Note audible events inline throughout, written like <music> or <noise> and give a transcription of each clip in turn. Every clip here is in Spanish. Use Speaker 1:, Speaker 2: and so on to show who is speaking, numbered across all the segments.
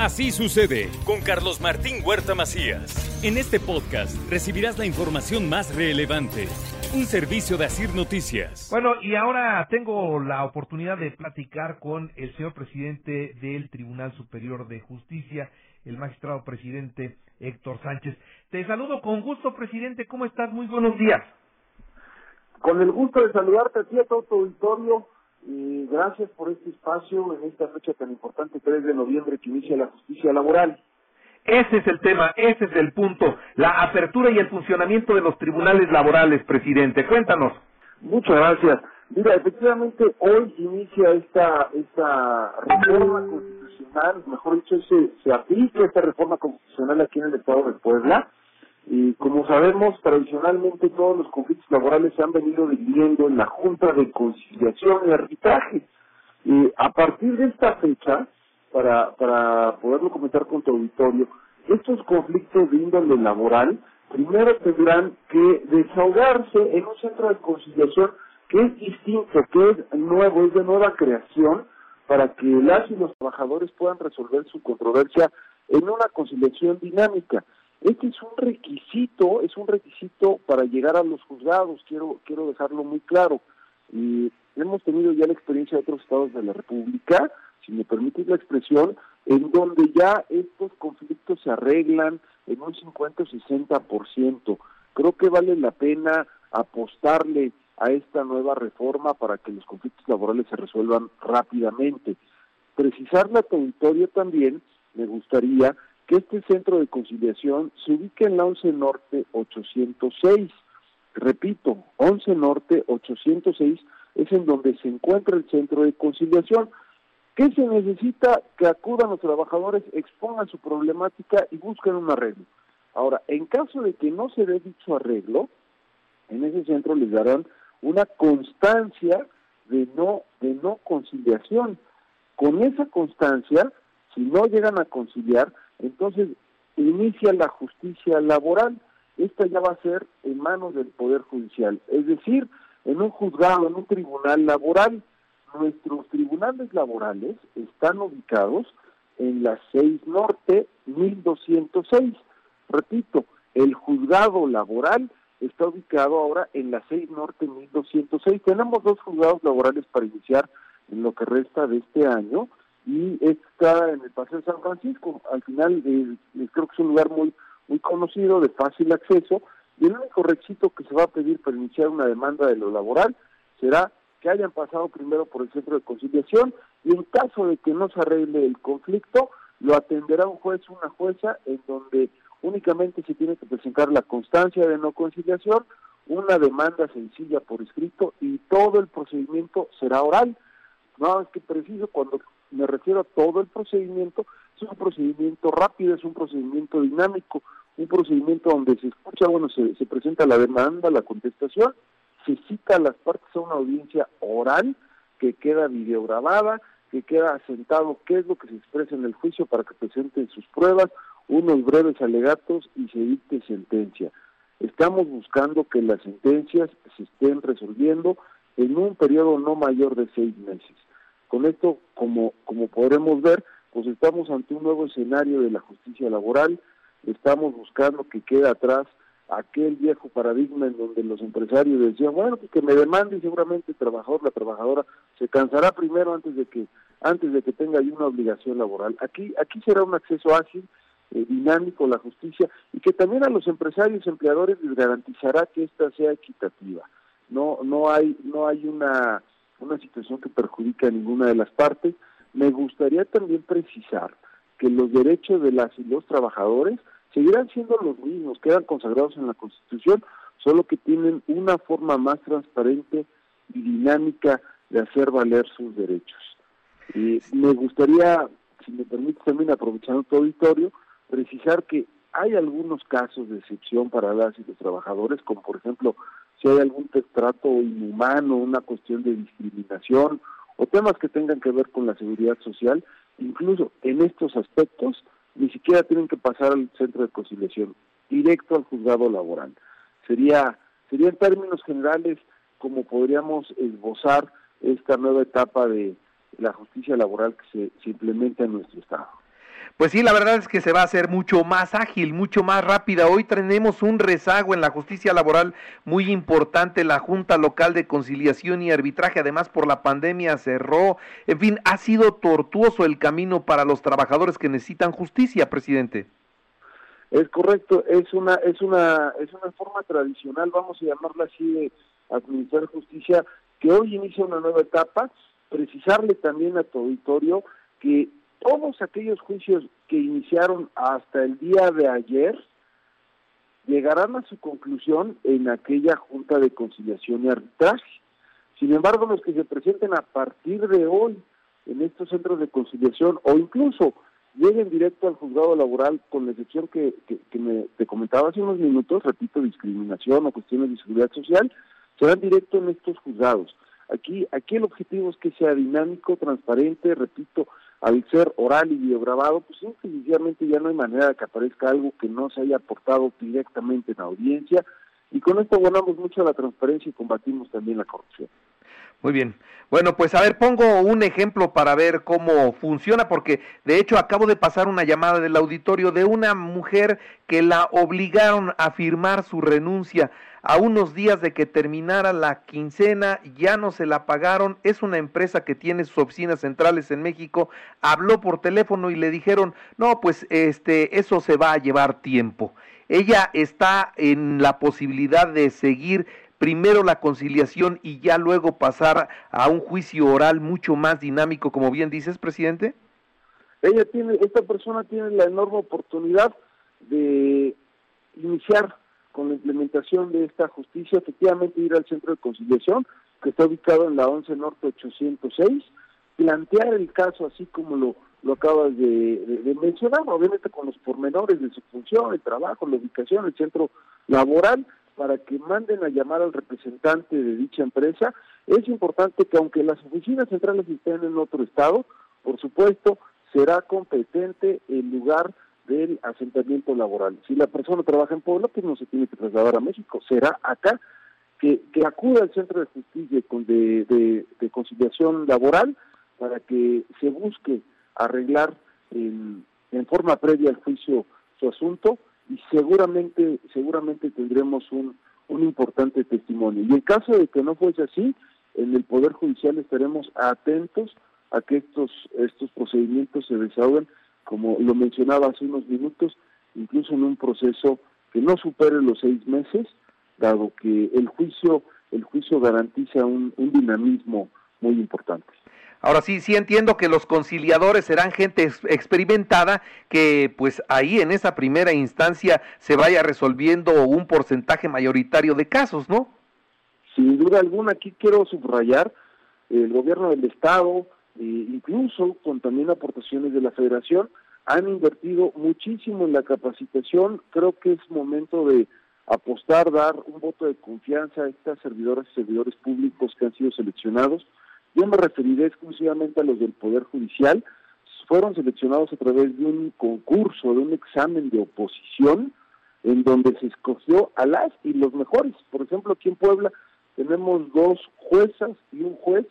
Speaker 1: Así sucede con Carlos Martín Huerta Macías. En este podcast recibirás la información más relevante. Un servicio de Asir Noticias.
Speaker 2: Bueno, y ahora tengo la oportunidad de platicar con el señor presidente del Tribunal Superior de Justicia, el magistrado presidente Héctor Sánchez. Te saludo con gusto, presidente. ¿Cómo estás? Muy buenos días.
Speaker 3: Con el gusto de saludarte a ti, a todo tu auditorio, y gracias por este espacio en esta fecha tan importante, 3 de noviembre, que inicia la justicia laboral.
Speaker 2: Ese es el tema, ese es el punto, la apertura y el funcionamiento de los tribunales laborales, presidente. Cuéntanos.
Speaker 3: Muchas gracias. Mira, efectivamente, hoy inicia esta, esta reforma constitucional, mejor dicho, se, se aplica esta reforma constitucional aquí en el Estado de Puebla y como sabemos, tradicionalmente todos los conflictos laborales se han venido dividiendo en la Junta de Conciliación y Arbitraje. Y a partir de esta fecha, para, para poderlo comentar con tu auditorio, estos conflictos de índole laboral primero tendrán que desahogarse en un centro de conciliación que es distinto, que es nuevo, es de nueva creación, para que las y los trabajadores puedan resolver su controversia en una conciliación dinámica. Este es un requisito, es un requisito para llegar a los juzgados, quiero, quiero dejarlo muy claro. Y hemos tenido ya la experiencia de otros estados de la República, si me permites la expresión, en donde ya estos conflictos se arreglan en un 50 o 60%. Creo que vale la pena apostarle a esta nueva reforma para que los conflictos laborales se resuelvan rápidamente. Precisar la territorio también, me gustaría que este centro de conciliación se ubique en la 11 Norte 806. Repito, 11 Norte 806 es en donde se encuentra el centro de conciliación. ¿Qué se necesita? Que acudan los trabajadores, expongan su problemática y busquen un arreglo. Ahora, en caso de que no se dé dicho arreglo, en ese centro les darán una constancia de no de no conciliación. Con esa constancia, si no llegan a conciliar, entonces, inicia la justicia laboral. Esta ya va a ser en manos del Poder Judicial, es decir, en un juzgado, en un tribunal laboral. Nuestros tribunales laborales están ubicados en la 6 Norte 1206. Repito, el juzgado laboral está ubicado ahora en la 6 Norte 1206. Tenemos dos juzgados laborales para iniciar en lo que resta de este año y está en el Paseo de San Francisco. Al final eh, creo que es un lugar muy muy conocido, de fácil acceso, y el único requisito que se va a pedir para iniciar una demanda de lo laboral será que hayan pasado primero por el centro de conciliación y en caso de que no se arregle el conflicto, lo atenderá un juez o una jueza en donde únicamente se tiene que presentar la constancia de no conciliación, una demanda sencilla por escrito y todo el procedimiento será oral. No, es que preciso cuando me refiero a todo el procedimiento, es un procedimiento rápido, es un procedimiento dinámico, un procedimiento donde se escucha, bueno, se, se presenta la demanda, la contestación, se cita a las partes a una audiencia oral que queda videograbada, que queda asentado qué es lo que se expresa en el juicio para que presenten sus pruebas, unos breves alegatos y se dicte sentencia. Estamos buscando que las sentencias se estén resolviendo en un periodo no mayor de seis meses. Con esto, como, como podremos ver, pues estamos ante un nuevo escenario de la justicia laboral, estamos buscando que quede atrás aquel viejo paradigma en donde los empresarios decían, bueno, pues que me demande seguramente el trabajador, la trabajadora se cansará primero antes de que antes de que tenga una obligación laboral. Aquí aquí será un acceso ágil, eh, dinámico la justicia y que también a los empresarios y empleadores les garantizará que esta sea equitativa. No no hay no hay una una situación que perjudica a ninguna de las partes. Me gustaría también precisar que los derechos de las y los trabajadores seguirán siendo los mismos, quedan consagrados en la Constitución, solo que tienen una forma más transparente y dinámica de hacer valer sus derechos. Y me gustaría, si me permite también aprovechando tu auditorio, precisar que hay algunos casos de excepción para las y los trabajadores, como por ejemplo si hay algún trato inhumano, una cuestión de discriminación o temas que tengan que ver con la seguridad social, incluso en estos aspectos ni siquiera tienen que pasar al centro de conciliación, directo al juzgado laboral. Sería, sería en términos generales como podríamos esbozar esta nueva etapa de la justicia laboral que se, se implementa en nuestro Estado.
Speaker 2: Pues sí, la verdad es que se va a hacer mucho más ágil, mucho más rápida. Hoy tenemos un rezago en la justicia laboral muy importante. La Junta Local de Conciliación y Arbitraje, además por la pandemia, cerró. En fin, ha sido tortuoso el camino para los trabajadores que necesitan justicia, presidente.
Speaker 3: Es correcto, es una es una es una forma tradicional, vamos a llamarla así de administrar justicia, que hoy inicia una nueva etapa. Precisarle también a tu auditorio que todos aquellos juicios que iniciaron hasta el día de ayer llegarán a su conclusión en aquella Junta de Conciliación y Arbitraje. Sin embargo, los que se presenten a partir de hoy en estos centros de conciliación o incluso lleguen directo al juzgado laboral, con la excepción que, que, me, te comentaba hace unos minutos, repito, discriminación o cuestiones de seguridad social, serán directo en estos juzgados. Aquí, aquí el objetivo es que sea dinámico, transparente, repito, al ser oral y videograbado, pues sencillamente ya no hay manera de que aparezca algo que no se haya aportado directamente en la audiencia y con esto ganamos mucho la transparencia y combatimos también la corrupción.
Speaker 2: Muy bien. Bueno, pues a ver, pongo un ejemplo para ver cómo funciona, porque de hecho acabo de pasar una llamada del auditorio de una mujer que la obligaron a firmar su renuncia a unos días de que terminara la quincena, ya no se la pagaron, es una empresa que tiene sus oficinas centrales en México, habló por teléfono y le dijeron, no, pues este, eso se va a llevar tiempo. Ella está en la posibilidad de seguir primero la conciliación y ya luego pasar a un juicio oral mucho más dinámico, como bien dices, presidente?
Speaker 3: Ella tiene, esta persona tiene la enorme oportunidad de iniciar con la implementación de esta justicia, efectivamente ir al centro de conciliación, que está ubicado en la 11 Norte 806, plantear el caso así como lo, lo acabas de, de mencionar, obviamente con los pormenores de su función, el trabajo, la ubicación, el centro laboral, para que manden a llamar al representante de dicha empresa. Es importante que aunque las oficinas centrales estén en otro estado, por supuesto, será competente el lugar del asentamiento laboral. Si la persona trabaja en Puebla, pues no se tiene que trasladar a México, será acá que, que acuda al centro de justicia de, de, de conciliación laboral para que se busque arreglar en, en forma previa al juicio su asunto y seguramente seguramente tendremos un, un importante testimonio. Y en caso de que no fuese así, en el Poder Judicial estaremos atentos a que estos, estos procedimientos se desahoguen, como lo mencionaba hace unos minutos, incluso en un proceso que no supere los seis meses, dado que el juicio, el juicio garantiza un, un dinamismo muy importante.
Speaker 2: Ahora sí, sí entiendo que los conciliadores serán gente experimentada que pues ahí en esa primera instancia se vaya resolviendo un porcentaje mayoritario de casos, ¿no?
Speaker 3: Sin duda alguna, aquí quiero subrayar el gobierno del Estado, e incluso con también aportaciones de la Federación, han invertido muchísimo en la capacitación. Creo que es momento de apostar, dar un voto de confianza a estas servidoras y servidores públicos que han sido seleccionados yo me referiré exclusivamente a los del Poder Judicial. Fueron seleccionados a través de un concurso, de un examen de oposición, en donde se escogió a las y los mejores. Por ejemplo, aquí en Puebla tenemos dos juezas y un juez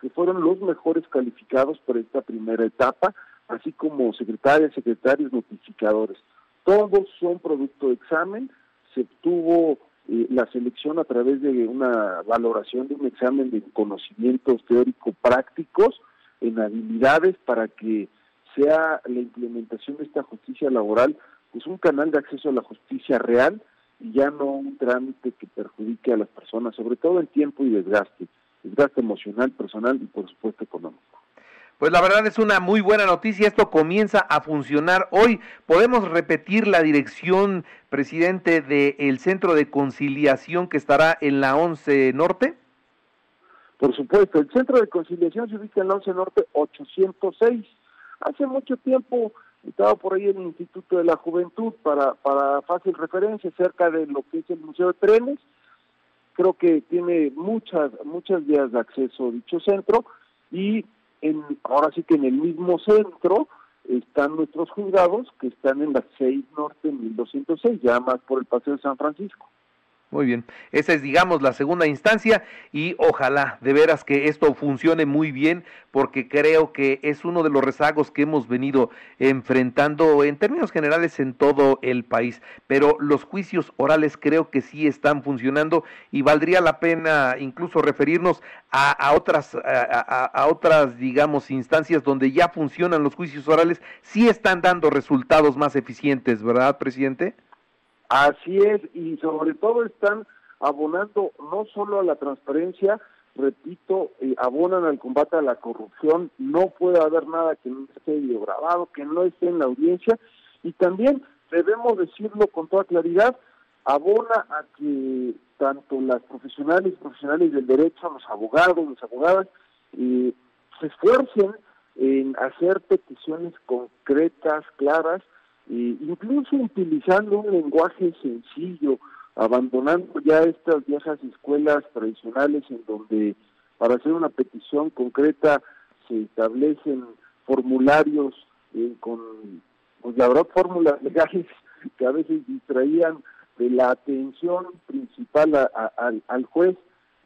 Speaker 3: que fueron los mejores calificados para esta primera etapa, así como secretarias, secretarios, notificadores. Todos son producto de examen, se obtuvo la selección a través de una valoración de un examen de conocimientos teórico-prácticos en habilidades para que sea la implementación de esta justicia laboral pues un canal de acceso a la justicia real y ya no un trámite que perjudique a las personas, sobre todo en tiempo y desgaste, desgaste emocional, personal y por supuesto económico.
Speaker 2: Pues la verdad es una muy buena noticia, esto comienza a funcionar hoy. ¿Podemos repetir la dirección, presidente, del Centro de Conciliación que estará en la 11 Norte?
Speaker 3: Por supuesto, el Centro de Conciliación se ubica en la 11 Norte 806. Hace mucho tiempo estaba por ahí el Instituto de la Juventud para, para fácil referencia cerca de lo que es el Museo de Trenes. Creo que tiene muchas, muchas vías de acceso dicho centro y en, ahora sí que en el mismo centro están nuestros juzgados que están en la 6 Norte 1206, ya más por el Paseo de San Francisco.
Speaker 2: Muy bien, esa es digamos la segunda instancia y ojalá de veras que esto funcione muy bien porque creo que es uno de los rezagos que hemos venido enfrentando en términos generales en todo el país, pero los juicios orales creo que sí están funcionando y valdría la pena incluso referirnos a, otras a, otras digamos instancias donde ya funcionan los juicios orales, sí están dando resultados más eficientes, ¿verdad, presidente?
Speaker 3: Así es, y sobre todo están abonando no solo a la transparencia, repito, eh, abonan al combate a la corrupción, no puede haber nada que no esté videograbado, que no esté en la audiencia, y también debemos decirlo con toda claridad, abona a que tanto las profesionales profesionales del derecho, los abogados, las abogadas, eh, se esfuercen en hacer peticiones concretas, claras, incluso utilizando un lenguaje sencillo, abandonando ya estas viejas escuelas tradicionales en donde para hacer una petición concreta se establecen formularios eh, con, pues la verdad, fórmulas legales <laughs> que a veces distraían de la atención principal al juez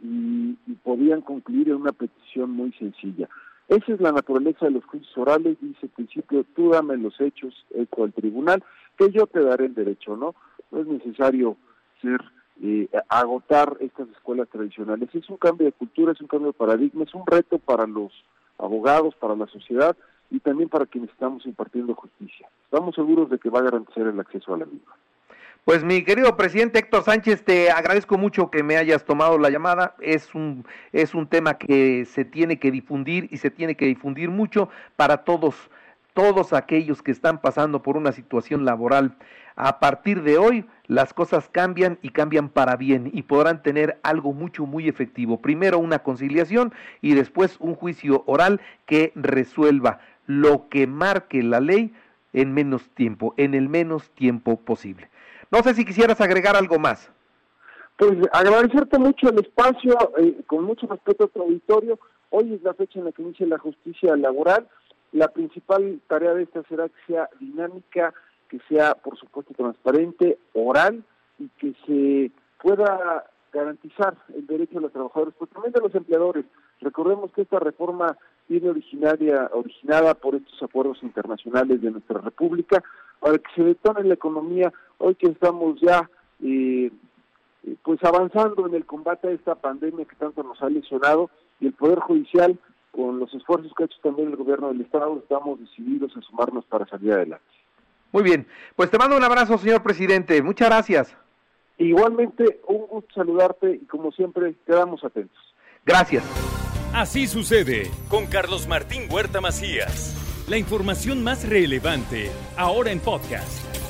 Speaker 3: y podían concluir en una petición muy sencilla. Esa es la naturaleza de los juicios orales, dice el principio, tú dame los hechos, eco al tribunal, que yo te daré el derecho, ¿no? No es necesario ser eh, agotar estas escuelas tradicionales. Es un cambio de cultura, es un cambio de paradigma, es un reto para los abogados, para la sociedad y también para quienes estamos impartiendo justicia. Estamos seguros de que va a garantizar el acceso a la misma.
Speaker 2: Pues mi querido presidente Héctor Sánchez, te agradezco mucho que me hayas tomado la llamada. Es un, es un tema que se tiene que difundir y se tiene que difundir mucho para todos, todos aquellos que están pasando por una situación laboral. A partir de hoy las cosas cambian y cambian para bien y podrán tener algo mucho, muy efectivo. Primero una conciliación y después un juicio oral que resuelva lo que marque la ley en menos tiempo, en el menos tiempo posible. No sé si quisieras agregar algo más.
Speaker 3: Pues agradecerte mucho el espacio, eh, con mucho respeto a tu auditorio. Hoy es la fecha en la que inicia la justicia laboral. La principal tarea de esta será que sea dinámica, que sea, por supuesto, transparente, oral y que se pueda garantizar el derecho de los trabajadores, pues también de los empleadores. Recordemos que esta reforma viene originaria, originada por estos acuerdos internacionales de nuestra República, para que se detone la economía, hoy que estamos ya eh, eh, pues avanzando en el combate a esta pandemia que tanto nos ha lesionado, y el Poder Judicial, con los esfuerzos que ha hecho también el gobierno del Estado, estamos decididos a sumarnos para salir adelante.
Speaker 2: Muy bien, pues te mando un abrazo, señor presidente, muchas gracias.
Speaker 3: Igualmente, un gusto saludarte y como siempre, quedamos atentos.
Speaker 2: Gracias.
Speaker 1: Así sucede con Carlos Martín Huerta Macías. La información más relevante, ahora en podcast.